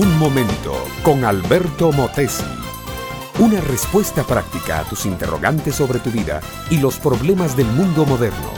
Un momento con Alberto Motesi. Una respuesta práctica a tus interrogantes sobre tu vida y los problemas del mundo moderno.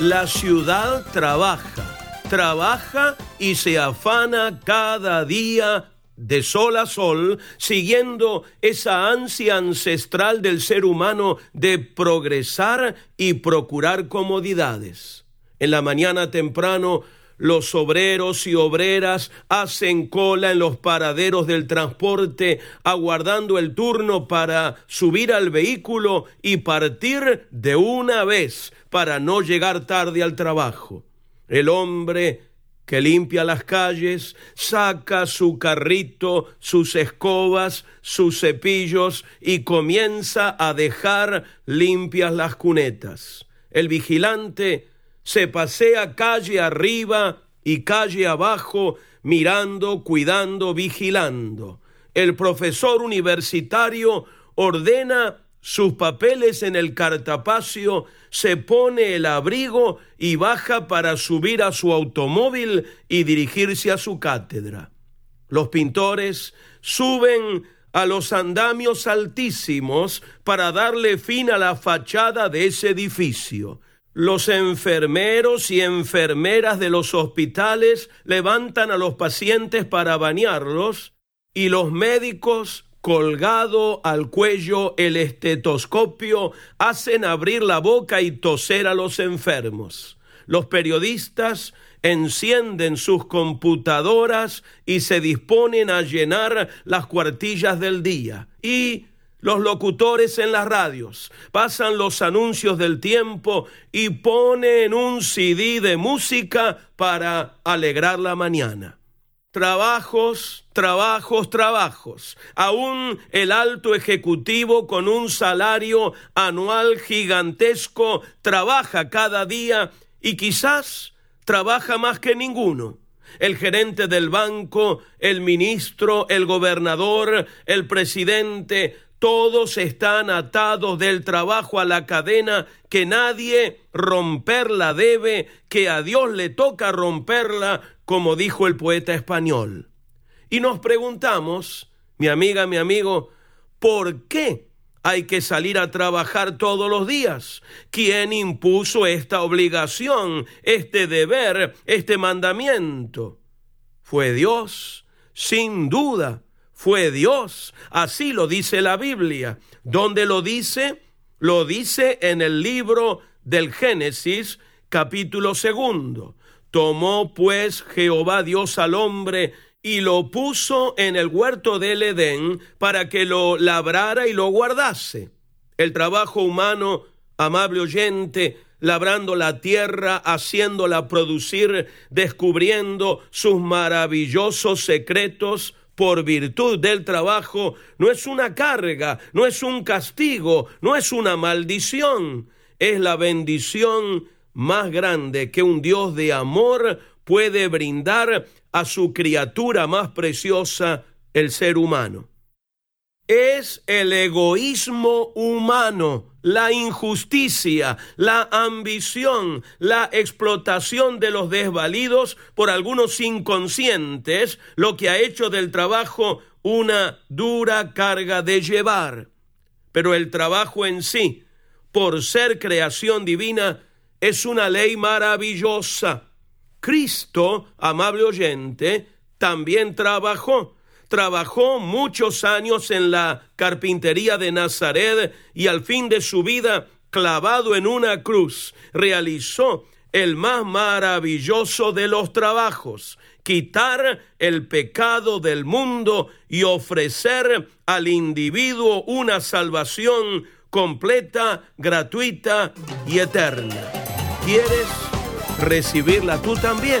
La ciudad trabaja, trabaja y se afana cada día de sol a sol, siguiendo esa ansia ancestral del ser humano de progresar y procurar comodidades. En la mañana temprano, los obreros y obreras hacen cola en los paraderos del transporte, aguardando el turno para subir al vehículo y partir de una vez para no llegar tarde al trabajo. El hombre que limpia las calles, saca su carrito, sus escobas, sus cepillos y comienza a dejar limpias las cunetas. El vigilante se pasea calle arriba y calle abajo, mirando, cuidando, vigilando. El profesor universitario ordena sus papeles en el cartapacio, se pone el abrigo y baja para subir a su automóvil y dirigirse a su cátedra. Los pintores suben a los andamios altísimos para darle fin a la fachada de ese edificio. Los enfermeros y enfermeras de los hospitales levantan a los pacientes para bañarlos y los médicos colgado al cuello el estetoscopio, hacen abrir la boca y toser a los enfermos. Los periodistas encienden sus computadoras y se disponen a llenar las cuartillas del día. Y los locutores en las radios pasan los anuncios del tiempo y ponen un CD de música para alegrar la mañana. Trabajos, trabajos, trabajos. Aún el alto ejecutivo con un salario anual gigantesco trabaja cada día y quizás trabaja más que ninguno. El gerente del banco, el ministro, el gobernador, el presidente, todos están atados del trabajo a la cadena que nadie romperla debe, que a Dios le toca romperla como dijo el poeta español. Y nos preguntamos, mi amiga, mi amigo, ¿por qué hay que salir a trabajar todos los días? ¿Quién impuso esta obligación, este deber, este mandamiento? Fue Dios, sin duda, fue Dios. Así lo dice la Biblia. ¿Dónde lo dice? Lo dice en el libro del Génesis, capítulo segundo. Tomó pues Jehová Dios al hombre y lo puso en el huerto del Edén para que lo labrara y lo guardase. El trabajo humano, amable oyente, labrando la tierra, haciéndola producir, descubriendo sus maravillosos secretos por virtud del trabajo, no es una carga, no es un castigo, no es una maldición, es la bendición más grande que un Dios de amor puede brindar a su criatura más preciosa, el ser humano. Es el egoísmo humano, la injusticia, la ambición, la explotación de los desvalidos por algunos inconscientes, lo que ha hecho del trabajo una dura carga de llevar. Pero el trabajo en sí, por ser creación divina, es una ley maravillosa. Cristo, amable oyente, también trabajó. Trabajó muchos años en la carpintería de Nazaret y al fin de su vida, clavado en una cruz, realizó el más maravilloso de los trabajos, quitar el pecado del mundo y ofrecer al individuo una salvación completa, gratuita y eterna. ¿Quieres recibirla tú también?